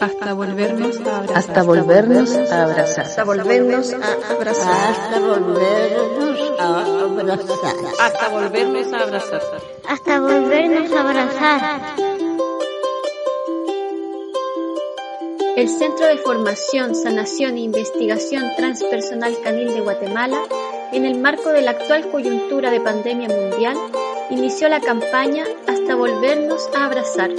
hasta volvernos a abrazar. Hasta volvernos a abrazar. Hasta volvernos a abrazar. Hasta volvernos a abrazar. Hasta volvernos a abrazar. Hasta volvernos a abrazar. El Centro de Formación, Sanación e Investigación Transpersonal Canil de Guatemala, en el marco de la actual coyuntura de pandemia mundial, inició la campaña Hasta volvernos a abrazar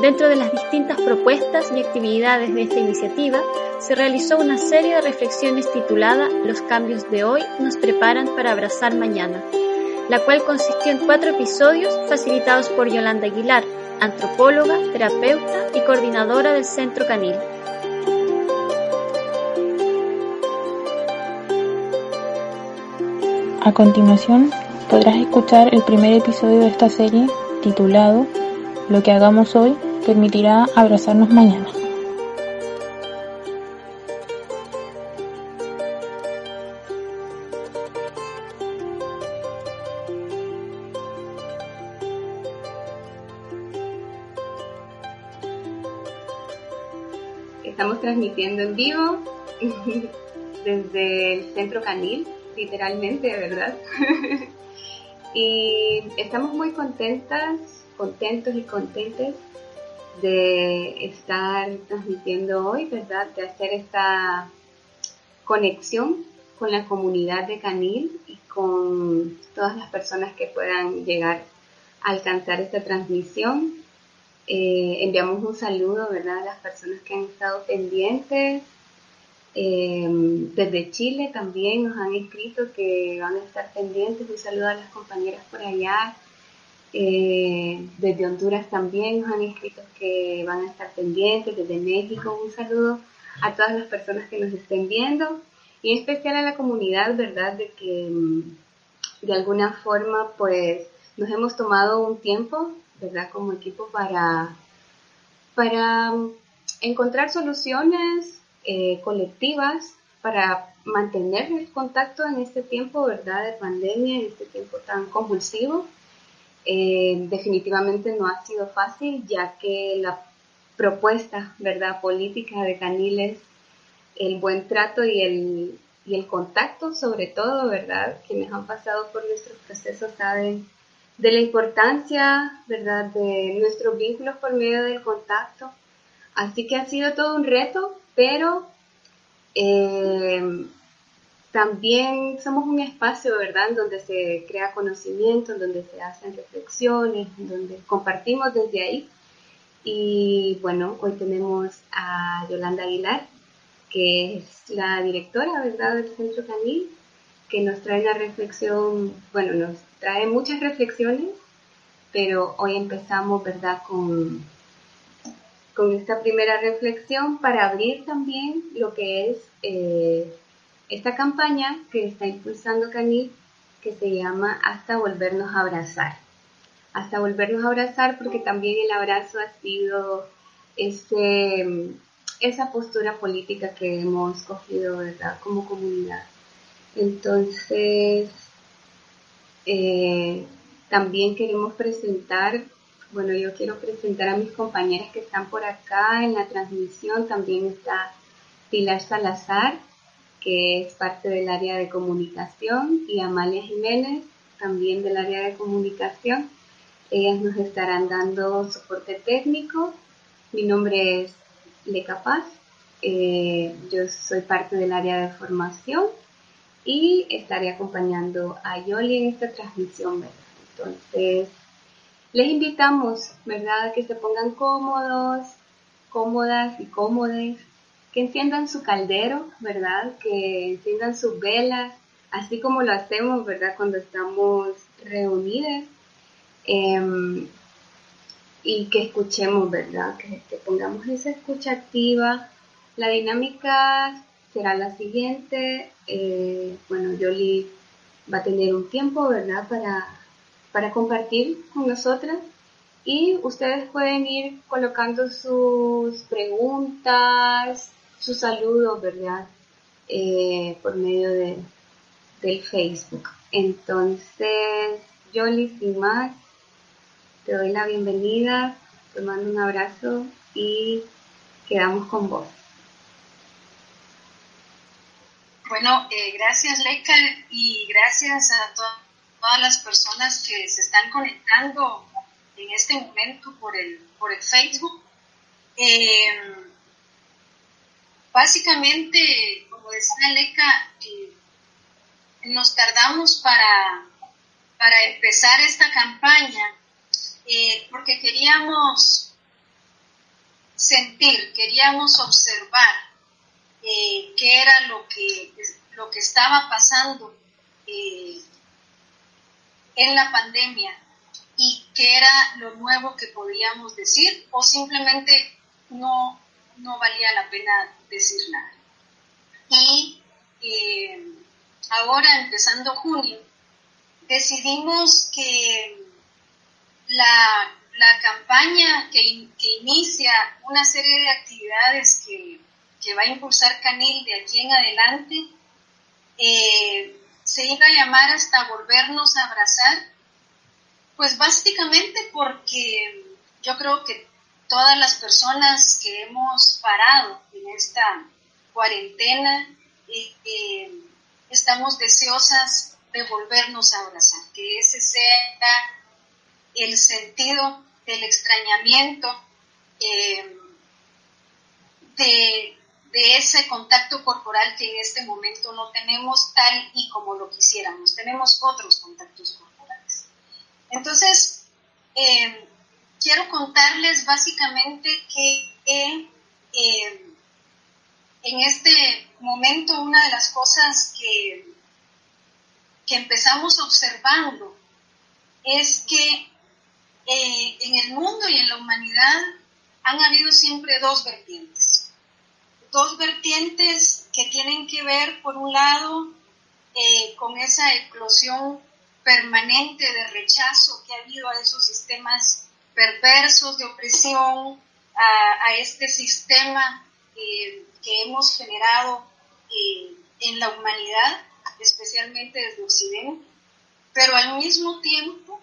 Dentro de las distintas propuestas y actividades de esta iniciativa, se realizó una serie de reflexiones titulada Los cambios de hoy nos preparan para abrazar mañana, la cual consistió en cuatro episodios facilitados por Yolanda Aguilar, antropóloga, terapeuta y coordinadora del Centro Canil. A continuación, podrás escuchar el primer episodio de esta serie titulado Lo que hagamos hoy permitirá abrazarnos mañana. Estamos transmitiendo en vivo desde el Centro Canil, literalmente, ¿verdad? y estamos muy contentas, contentos y contentes de estar transmitiendo hoy, ¿verdad? De hacer esta conexión con la comunidad de Canil y con todas las personas que puedan llegar a alcanzar esta transmisión. Eh, enviamos un saludo, ¿verdad? A las personas que han estado pendientes. Eh, desde Chile también nos han escrito que van a estar pendientes. Un saludo a las compañeras por allá eh, desde Honduras también nos han escrito que van a estar pendientes, desde México un saludo a todas las personas que nos estén viendo y en especial a la comunidad, ¿verdad? De que mm, de alguna forma pues nos hemos tomado un tiempo, ¿verdad? Como equipo para, para mm, encontrar soluciones eh, colectivas para mantener el contacto en este tiempo, ¿verdad? De pandemia, en este tiempo tan convulsivo eh, definitivamente no ha sido fácil, ya que la propuesta, ¿verdad?, política de Caniles, el buen trato y el, y el contacto, sobre todo, ¿verdad?, quienes han pasado por nuestros procesos saben de la importancia, ¿verdad?, de nuestros vínculos por medio del contacto. Así que ha sido todo un reto, pero eh, también somos un espacio, ¿verdad?, donde se crea conocimiento, en donde se hacen reflexiones, donde compartimos desde ahí. Y bueno, hoy tenemos a Yolanda Aguilar, que es la directora, ¿verdad?, del Centro Canil, que nos trae una reflexión, bueno, nos trae muchas reflexiones, pero hoy empezamos, ¿verdad?, con, con esta primera reflexión para abrir también lo que es... Eh, esta campaña que está impulsando Canil, que se llama Hasta volvernos a abrazar. Hasta volvernos a abrazar porque también el abrazo ha sido ese, esa postura política que hemos cogido ¿verdad? como comunidad. Entonces, eh, también queremos presentar, bueno, yo quiero presentar a mis compañeras que están por acá en la transmisión. También está Pilar Salazar, que es parte del área de comunicación, y Amalia Jiménez, también del área de comunicación. Ellas nos estarán dando soporte técnico. Mi nombre es Le Capaz. Eh, yo soy parte del área de formación y estaré acompañando a Yoli en esta transmisión, Entonces, les invitamos, ¿verdad?, que se pongan cómodos, cómodas y cómodes que enciendan su caldero, ¿verdad? Que enciendan sus velas, así como lo hacemos, ¿verdad? Cuando estamos reunidas. Em, y que escuchemos, ¿verdad? Que, pongamos esa escucha activa. La dinámica será la siguiente. Eh, bueno, Yoli va a tener un tiempo, ¿verdad? Para, para compartir con nosotras. Y ustedes pueden ir colocando sus preguntas, su saludo, ¿verdad? Eh, por medio de, del Facebook. Entonces, yo, sin más, te doy la bienvenida, te mando un abrazo y Quedamos con vos. Bueno, eh, gracias Leica y gracias a todas las personas que se están conectando en este momento por el, por el Facebook. Eh, básicamente, como decía Leica, eh, nos tardamos para, para empezar esta campaña porque queríamos sentir, queríamos observar eh, qué era lo que, lo que estaba pasando eh, en la pandemia y qué era lo nuevo que podíamos decir o simplemente no, no valía la pena decir nada. Y eh, ahora, empezando junio, decidimos que la, la campaña que, que, inicia una serie de actividades que que va a impulsar Canil de aquí en adelante, eh, se iba a llamar hasta volvernos a abrazar, pues básicamente porque yo creo que todas las personas que hemos parado en esta cuarentena eh, eh, estamos deseosas de volvernos a abrazar, que ese sea el sentido del extrañamiento, de de ese contacto corporal que en este momento no tenemos tal y como lo quisiéramos. Tenemos otros contactos corporales. Entonces, em, quiero contarles básicamente que em, en este momento una de las cosas que, que empezamos observando es que eh, en el mundo y en la humanidad han habido siempre dos vertientes. Dos vertientes que tienen que ver, por un lado, eh, con esa explosión permanente de rechazo que ha habido a esos sistemas perversos de opresión, a, este sistema eh, que hemos generado eh, en la humanidad, especialmente desde Occidente, pero al mismo tiempo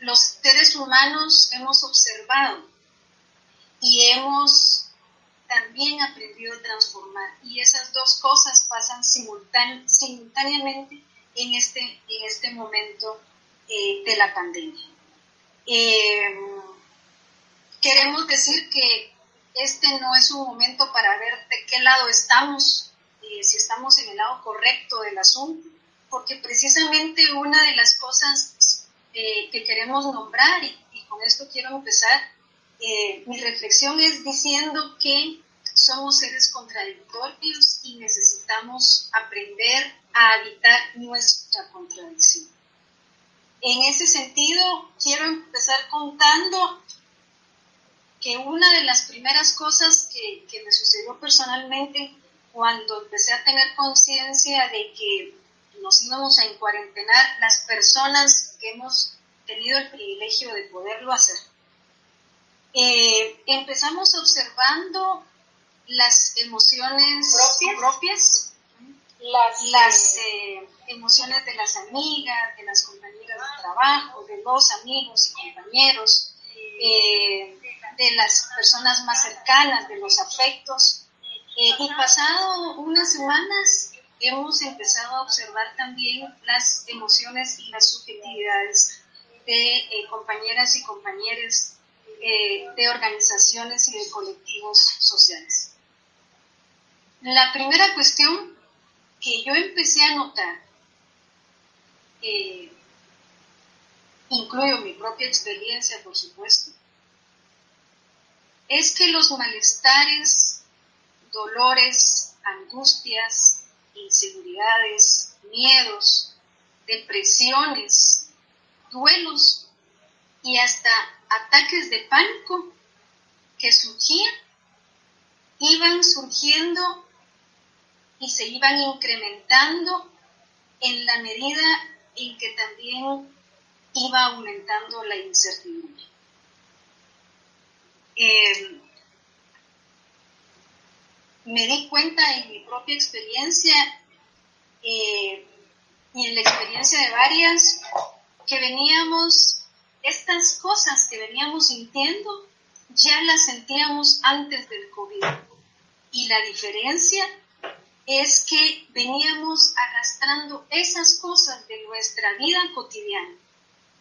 los seres humanos hemos observado y hemos también aprendió a transformar. Y esas dos cosas pasan simultáneamente en este, este momento eh, de la pandemia. Eh, queremos decir que este no es un momento para ver de qué lado estamos, eh, si estamos en el lado correcto del asunto, porque precisamente una de las cosas que queremos nombrar, y, y, con esto quiero empezar, mi reflexión es diciendo que somos seres contradictorios y necesitamos aprender a habitar nuestra contradicción. En ese sentido, quiero empezar contando que una de las primeras cosas que, me sucedió personalmente cuando empecé a tener conciencia de que nos íbamos a encuarentenar las personas que hemos tenido el privilegio de poderlo hacer. Eh, empezamos observando las emociones propias, las, eh, emociones de las amigas, de las compañeras de trabajo, de los amigos y compañeros, eh, de las personas más cercanas, de los afectos. Eh, y pasado unas semanas hemos empezado a observar también las emociones y las subjetividades de compañeras y compañeros de organizaciones y de colectivos sociales. La primera cuestión que yo empecé a notar, eh, incluyo mi propia experiencia, por supuesto, es que los malestares, dolores, angustias, inseguridades, miedos, depresiones, duelos y hasta ataques de pánico que surgían, iban surgiendo y se iban incrementando en la medida en que también iba aumentando la incertidumbre. Eh, me di cuenta en mi propia experiencia eh, y en la experiencia de varias que veníamos, estas cosas que veníamos sintiendo, ya la sentíamos antes del COVID. Y la diferencia es que veníamos arrastrando esas cosas de nuestra vida cotidiana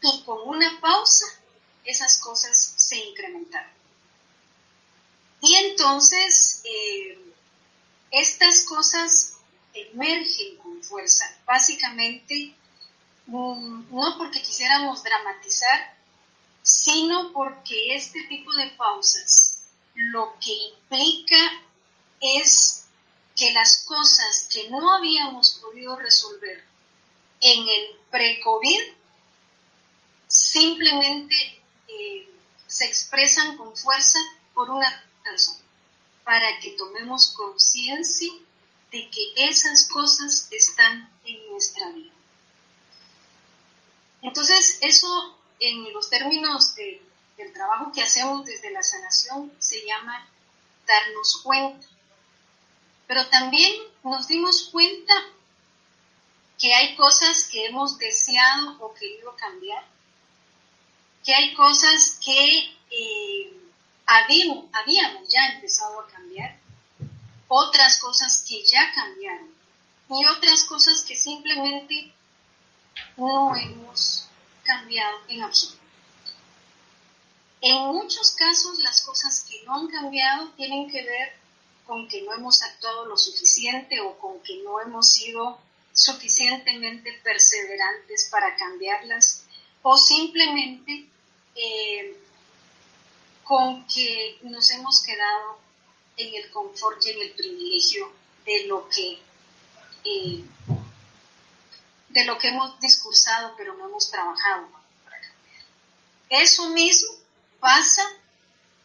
y con una pausa esas cosas se incrementaron. Y entonces eh, estas cosas emergen con fuerza, básicamente mm, no porque quisiéramos dramatizar, sino porque este tipo de pausas lo que implica es que las cosas que no habíamos podido resolver en el pre-COVID simplemente eh, se expresan con fuerza por una razón, para que tomemos conciencia de que esas cosas están en nuestra vida. Entonces, eso en los términos del trabajo que hacemos desde la sanación se llama darnos cuenta. Pero también nos dimos cuenta que hay cosas que hemos deseado o querido cambiar, que hay cosas que eh, habíamos, habíamos ya empezado a cambiar, otras cosas que ya cambiaron y otras cosas que simplemente no hemos cambiado en absoluto. En muchos casos las cosas que no han cambiado tienen que ver con que no hemos actuado lo suficiente o con que no hemos sido suficientemente perseverantes para cambiarlas o simplemente eh, con que nos hemos quedado en el confort y en el privilegio de lo que eh, de lo que hemos discursado pero no hemos trabajado. Eso mismo pasa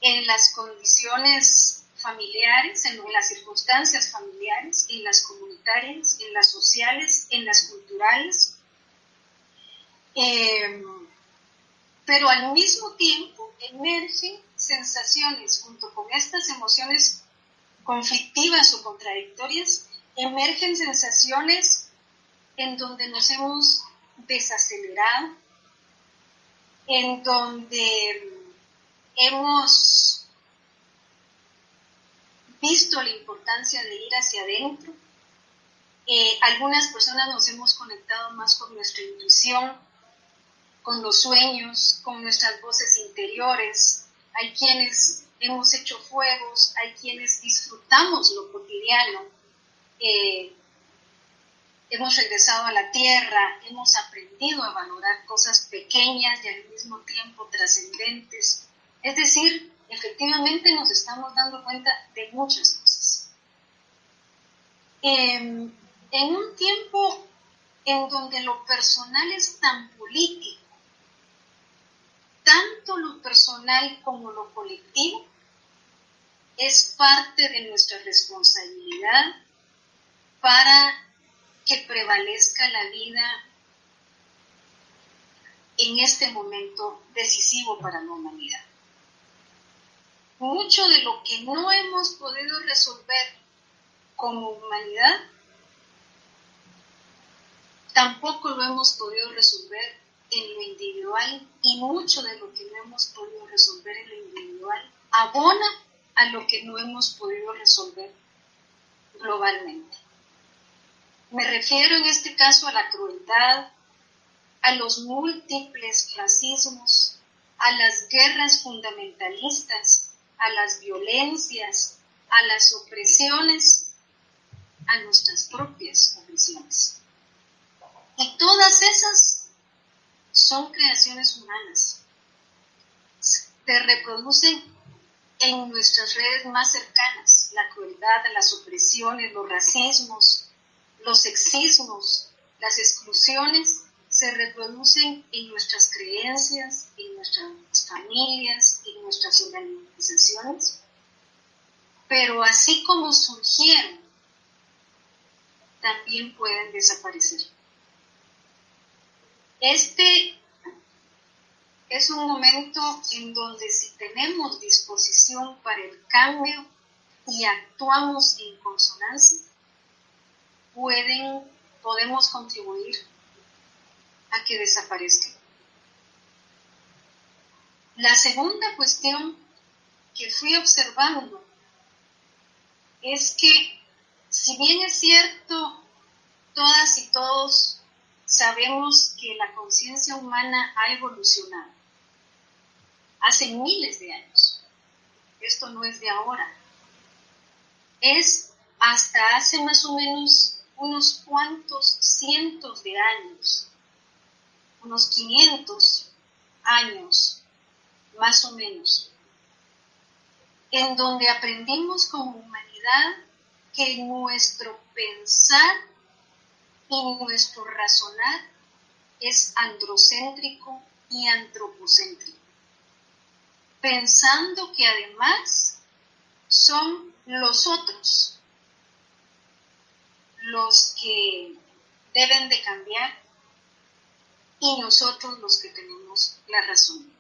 en las condiciones familiares, en las circunstancias familiares, en las comunitarias, en las sociales, en las culturales. Eh, pero al mismo tiempo emergen sensaciones junto con estas emociones conflictivas o contradictorias, emergen sensaciones en donde nos hemos desacelerado, en donde hemos visto la importancia de ir hacia adentro. Eh, algunas personas nos hemos conectado más con nuestra intuición, con los sueños, con nuestras voces interiores. Hay quienes hemos hecho fuegos, hay quienes disfrutamos lo cotidiano. Eh, hemos regresado a la tierra, hemos aprendido a valorar cosas pequeñas y al mismo tiempo trascendentes. Es decir, efectivamente nos estamos dando cuenta de muchas cosas. Em, en un tiempo en donde lo personal es tan político, tanto lo personal como lo colectivo es parte de nuestra responsabilidad para que prevalezca la vida en este momento decisivo para la humanidad. Mucho de lo que no hemos podido resolver como humanidad, tampoco lo hemos podido resolver en lo individual y mucho de lo que no hemos podido resolver en lo individual abona a lo que no hemos podido resolver globalmente. Me refiero en este caso a la crueldad, a los múltiples racismos, a las guerras fundamentalistas, a las violencias, a las opresiones, a nuestras propias opresiones. Y todas esas son creaciones humanas. Se reproducen en nuestras redes más cercanas, la crueldad, las opresiones, los racismos, los sexismos, las exclusiones se reproducen en nuestras creencias, en nuestras familias, en nuestras organizaciones, pero así como surgieron, también pueden desaparecer. Este es un momento en donde si tenemos disposición para el cambio y actuamos en consonancia, pueden, podemos contribuir a que desaparezca. La segunda cuestión que fui observando es que si bien es cierto, todas y todos sabemos que la conciencia humana ha evolucionado hace miles de años. Esto no es de ahora. Es hasta hace más o menos unos cuantos cientos de años, unos 500 años, más o menos, en donde aprendimos como humanidad que nuestro pensar y nuestro razonar es androcéntrico y antropocéntrico, pensando que además son los otros los que deben de cambiar y nosotros los que tenemos la razón.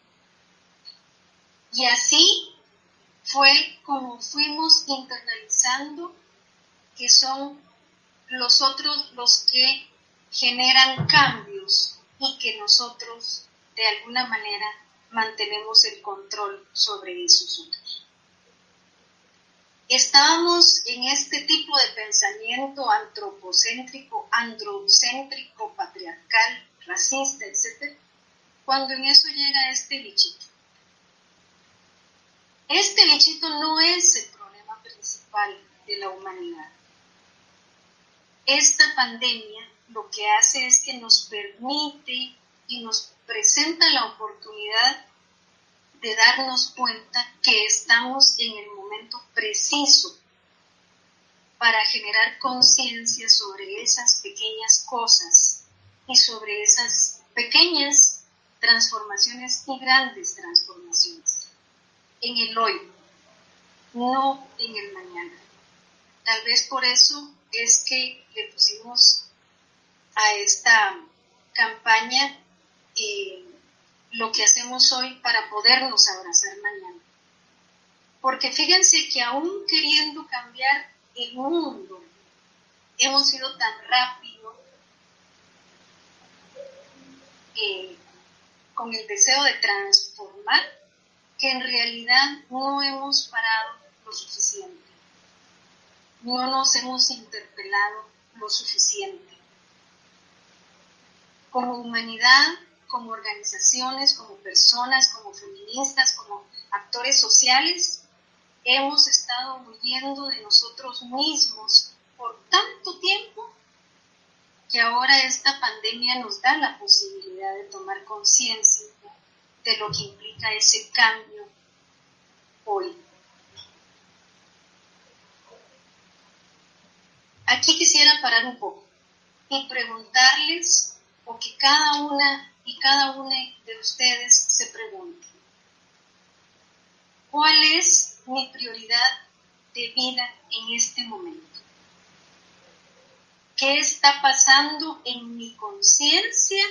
Y así fue como fuimos internalizando que son los otros los que generan cambios y que nosotros de alguna manera mantenemos el control sobre esos otros. Estábamos en este tipo de pensamiento antropocéntrico, androcéntrico, patriarcal, racista, etc., cuando en eso llega este bichito. Este bichito no es el problema principal de la humanidad. Esta pandemia lo que hace es que nos permite y nos presenta la oportunidad de darnos cuenta que estamos en el momento preciso para generar conciencia sobre esas pequeñas cosas y sobre esas pequeñas transformaciones y grandes transformaciones en el hoy, no en el mañana. Tal vez por eso es que le pusimos a esta campaña lo que hacemos hoy para podernos abrazar mañana. Porque fíjense que aún queriendo cambiar el mundo, hemos ido tan rápido eh, con el deseo de transformar que en realidad no hemos parado lo suficiente. No nos hemos interpelado lo suficiente. Como humanidad como organizaciones, como personas, como feministas, como actores sociales, hemos estado huyendo de nosotros mismos por tanto tiempo que ahora esta pandemia nos da la posibilidad de tomar conciencia de lo que implica ese cambio hoy. Aquí quisiera parar un poco y preguntarles, o que cada una y cada uno de ustedes se pregunte, ¿cuál es mi prioridad de vida en este momento? ¿Qué está pasando en mi conciencia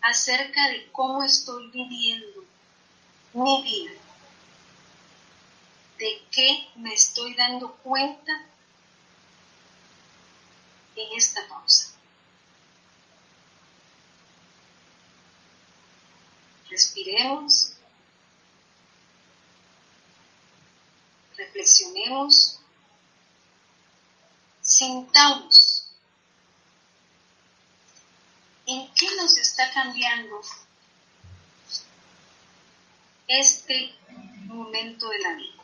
acerca de cómo estoy viviendo mi vida? ¿De qué me estoy dando cuenta en esta pausa? Respiremos, reflexionemos, sintamos en qué nos está cambiando este momento de la vida.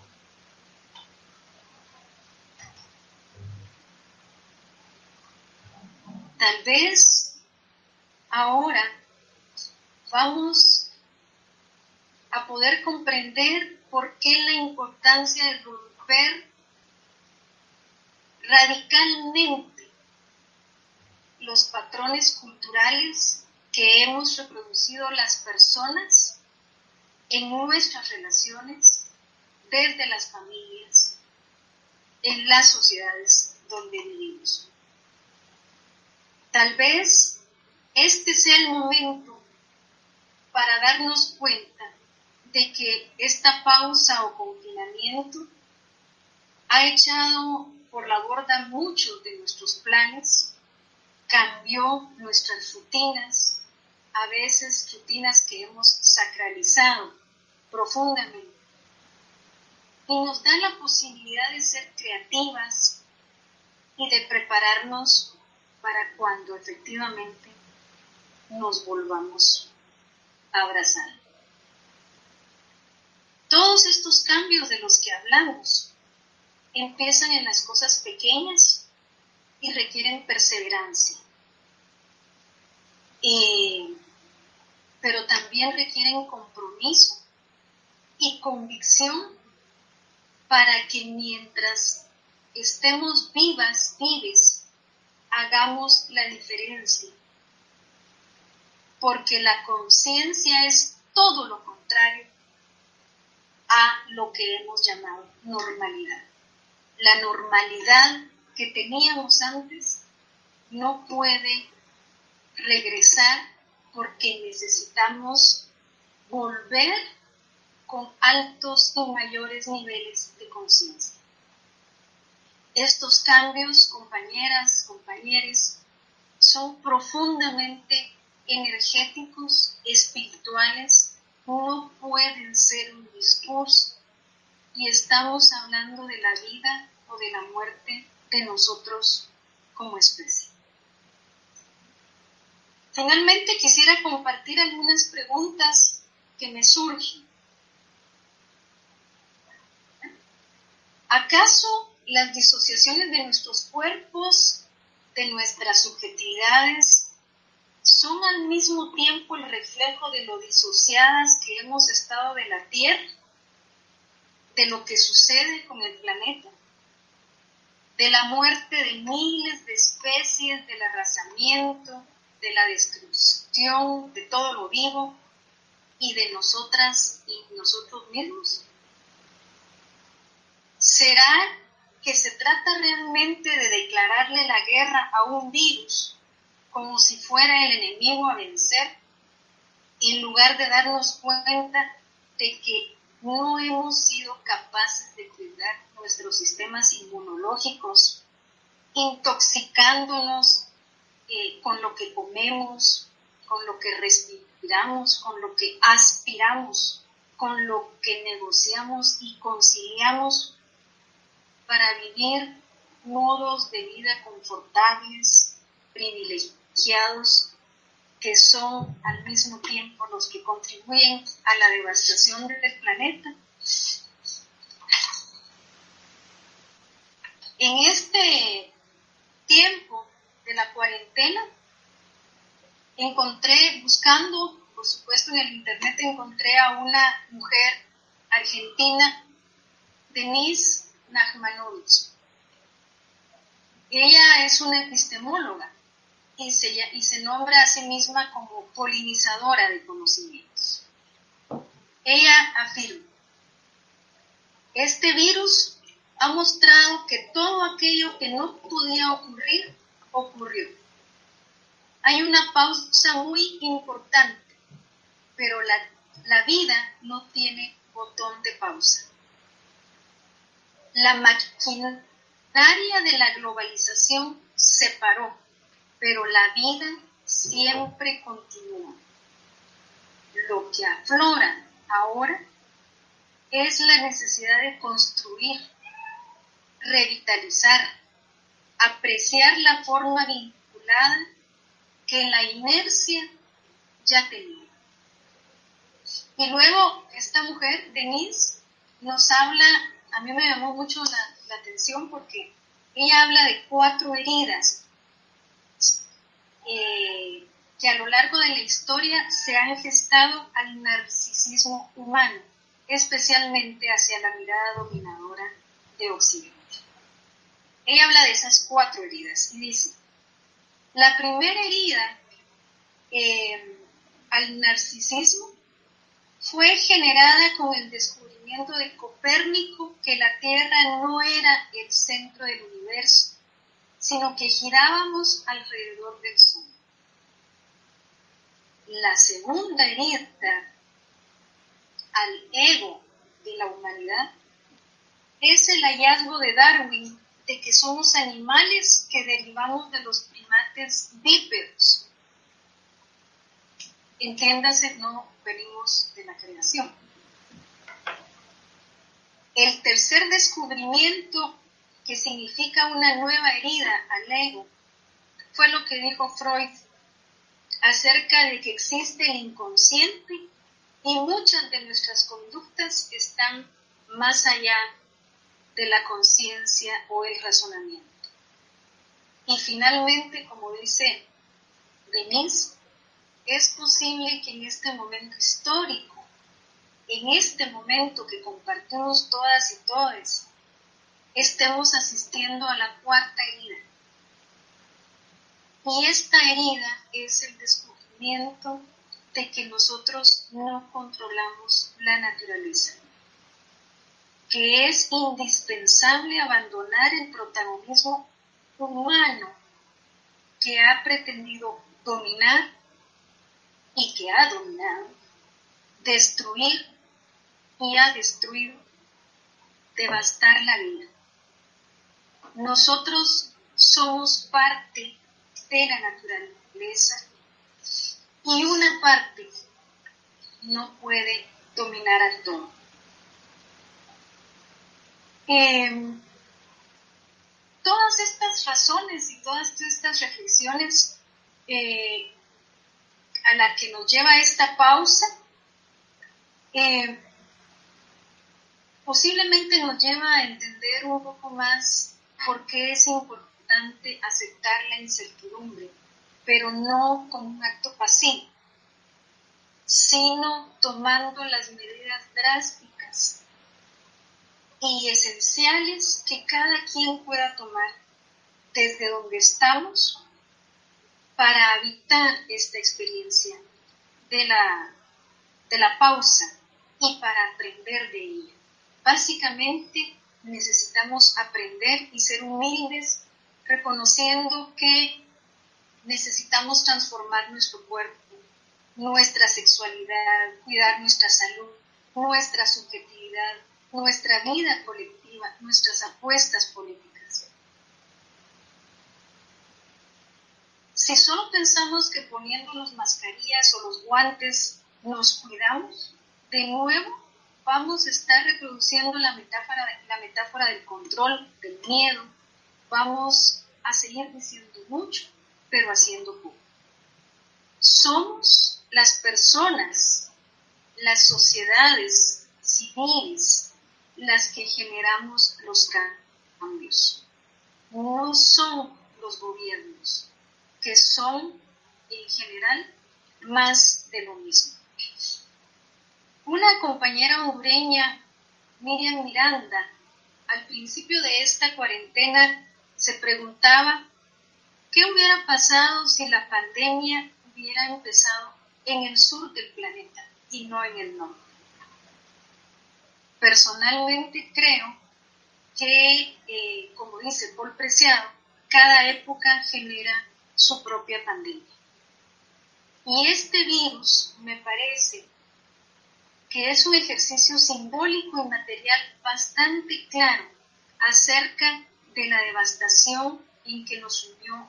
Tal vez ahora vamos a poder comprender por qué la importancia de romper radicalmente los patrones culturales que hemos reproducido las personas en nuestras relaciones, desde las familias, en las sociedades donde vivimos. Tal vez este sea el momento para darnos cuenta de que esta pausa o confinamiento ha echado por la borda muchos de nuestros planes, cambió nuestras rutinas, a veces rutinas que hemos sacralizado profundamente. y nos da la posibilidad de ser creativas y de prepararnos para cuando efectivamente nos volvamos a abrazar. Todos estos cambios de los que hablamos empiezan en las cosas pequeñas y requieren perseverancia. pero también requieren compromiso y convicción para que mientras estemos vivas, vives, hagamos la diferencia. Porque la conciencia es todo lo contrario a lo que hemos llamado normalidad. La normalidad que teníamos antes no puede regresar porque necesitamos volver con altos y mayores niveles de conciencia. Estos cambios, compañeras, compañeros, son profundamente energéticos, espirituales, no pueden ser un discurso y estamos hablando de la vida o de la muerte de nosotros como especie. Finalmente quisiera compartir algunas preguntas que me surgen. ¿Acaso las disociaciones de nuestros cuerpos, de nuestras subjetividades, son al mismo tiempo el reflejo de lo disociadas que hemos estado de la Tierra, de lo que sucede con el planeta, de la muerte de miles de especies, del arrasamiento, de la destrucción de todo lo vivo y de nosotras y nosotros mismos? ¿Será que se trata realmente de declararle la guerra a un virus como si fuera el enemigo a vencer, en lugar de darnos cuenta de que no hemos sido capaces de cuidar nuestros sistemas inmunológicos, intoxicándonos eh, con lo que comemos, con lo que respiramos, con lo que aspiramos, con lo que negociamos y conciliamos para vivir modos de vida confortables, privilegiados, que son al mismo tiempo los que contribuyen a la devastación del planeta. En este tiempo de la cuarentena, encontré, buscando, por supuesto en el internet, encontré a una mujer argentina, Denise Nachmanovich. Ella es una epistemóloga y se, y se nombra a sí misma como polinizadora de conocimientos. Ella afirma, este virus ha mostrado que todo aquello que no podía ocurrir, ocurrió. Hay una pausa muy importante, pero la, la vida no tiene botón de pausa. La maquinaria de la globalización se paró, pero la vida siempre continúa. Lo que aflora ahora es la necesidad de construir, revitalizar, apreciar la forma vinculada que la inercia ya tenía. Y luego esta mujer, Denise, nos habla a mí me llamó mucho la, atención porque ella habla de cuatro heridas eh, que a lo largo de la historia se han gestado al narcisismo humano, especialmente hacia la mirada dominadora de Occidente. Ella habla de esas cuatro heridas y dice, la primera herida eh, al narcisismo fue generada con el descubrimiento de Copérnico que la Tierra no era el centro del universo, sino que girábamos alrededor del Sol. La segunda herida al ego de la humanidad es el hallazgo de Darwin de que somos animales que derivamos de los primates bípedos. Entiéndase, no venimos de la creación. El tercer descubrimiento que significa una nueva herida al ego fue lo que dijo Freud acerca de que existe el inconsciente y muchas de nuestras conductas están más allá de la conciencia o el razonamiento. Y finalmente, como dice Denise, es posible que en este momento histórico, en este momento que compartimos todas y todos, estemos asistiendo a la cuarta herida. Y esta herida es el descubrimiento de que nosotros no controlamos la naturaleza, que es indispensable abandonar el protagonismo humano que ha pretendido dominar y que ha dominado, destruir y ha destruido, devastar la vida. Nosotros somos parte de la naturaleza y una parte no puede dominar al todo. Em, todas estas razones y todas estas reflexiones eh, a la que nos lleva esta pausa, eh, posiblemente nos lleva a entender un poco más por qué es importante aceptar la incertidumbre, pero no como un acto pasivo, sino tomando las medidas drásticas y esenciales que cada quien pueda tomar desde donde estamos para habitar esta experiencia de la, de la pausa y para aprender de ella. Básicamente necesitamos aprender y ser humildes reconociendo que necesitamos transformar nuestro cuerpo, nuestra sexualidad, cuidar nuestra salud, nuestra subjetividad, nuestra vida colectiva, nuestras apuestas políticas. Si solo pensamos que poniéndonos mascarillas o los guantes nos cuidamos, de nuevo vamos a estar reproduciendo la metáfora, la metáfora del control, del miedo, vamos a seguir diciendo mucho, pero haciendo poco. Somos las personas, las sociedades civiles, las que generamos los cambios. No son los gobiernos, que son en general más de lo mismo. Una compañera hondureña, Miriam Miranda, al principio de esta cuarentena se preguntaba qué hubiera pasado si la pandemia hubiera empezado en el sur del planeta y no en el norte personalmente creo que, eh, como dice Paul Preciado, cada época genera su propia pandemia. Y este virus me parece que es un ejercicio simbólico y material bastante claro acerca de la devastación en que nos unió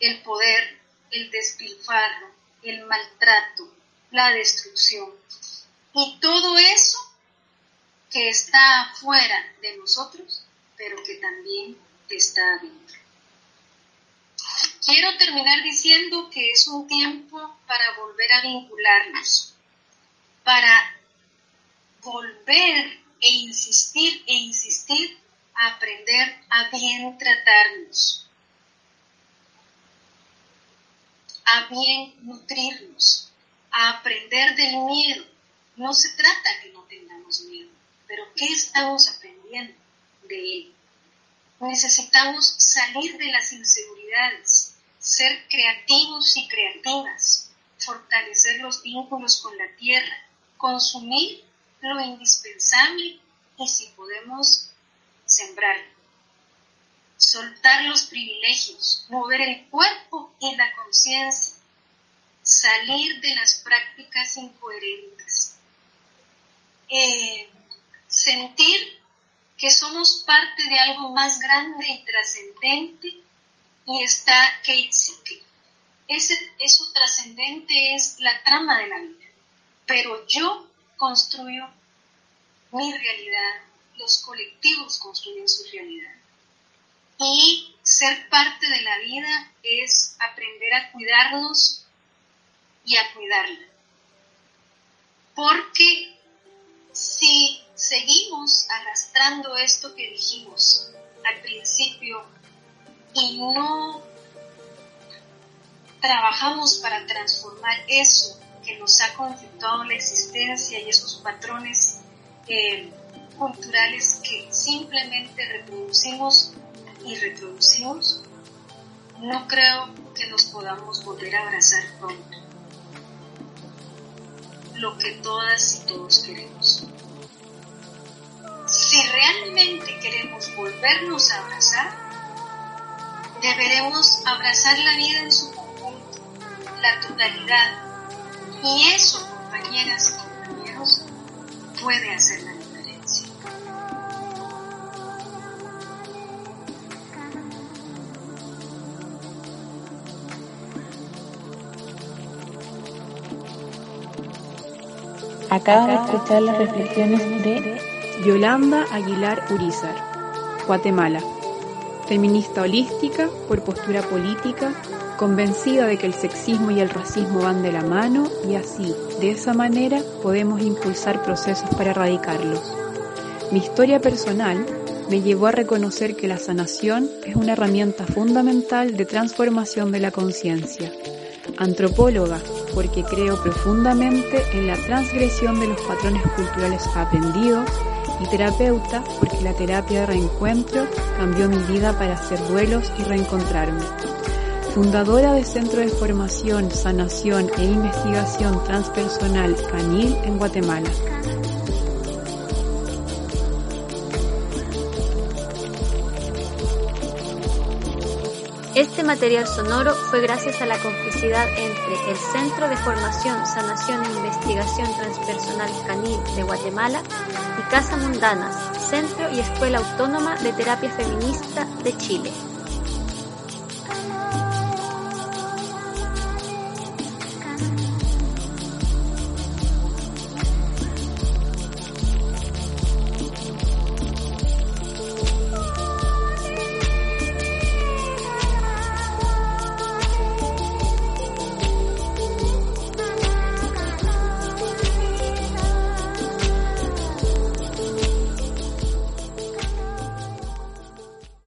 el poder, el despilfarro, el maltrato, la destrucción. Y todo eso que está fuera de nosotros, pero que también está adentro. Quiero terminar diciendo que es un tiempo para volver a vincularnos, para volver e insistir e insistir a aprender a bien tratarnos, a bien nutrirnos, a aprender del miedo. No se trata que no tengamos miedo, pero ¿qué estamos aprendiendo de él? Necesitamos salir de las inseguridades, ser creativos y creativas, fortalecer los vínculos con la tierra, consumir lo indispensable y si podemos sembrar, soltar los privilegios, mover el cuerpo y la conciencia, salir de las prácticas incoherentes. Eh, sentir que somos parte de algo más grande y trascendente y está Keitsike. Ese, eso trascendente es la trama de la vida, pero yo construyo mi realidad los colectivos construyen su realidad. Y ser parte de la vida es aprender a cuidarnos y a cuidarla. Porque si seguimos arrastrando esto que dijimos al principio y no trabajamos para transformar eso que nos ha conflictuado la existencia y esos patrones eh, culturales que simplemente reproducimos y reproducimos, no creo que nos podamos volver a abrazar pronto. Lo que todas y todos queremos. Si realmente queremos volvernos a abrazar, deberemos abrazar la vida en su conjunto, la totalidad. Y eso, compañeras y compañeros, puede hacer la diferencia. Acaba de escuchar las reflexiones de Yolanda Aguilar Urizar, Guatemala. Feminista holística por postura política, convencida de que el sexismo y el racismo van de la mano y así, de esa manera, podemos impulsar procesos para erradicarlos. Mi historia personal me llevó a reconocer que la sanación es una herramienta fundamental de transformación de la conciencia. Antropóloga, porque creo profundamente en la transgresión de los patrones culturales aprendidos y terapeuta porque la terapia de reencuentro cambió mi vida para hacer duelos y reencontrarme. Fundadora del Centro de Formación, Sanación e Investigación Transpersonal Canil en Guatemala. Este material sonoro fue gracias a la complicidad entre el Centro de Formación, Sanación e Investigación Transpersonal Canil de Guatemala y Casa Mundanas, Centro y Escuela Autónoma de Terapia Feminista de Chile.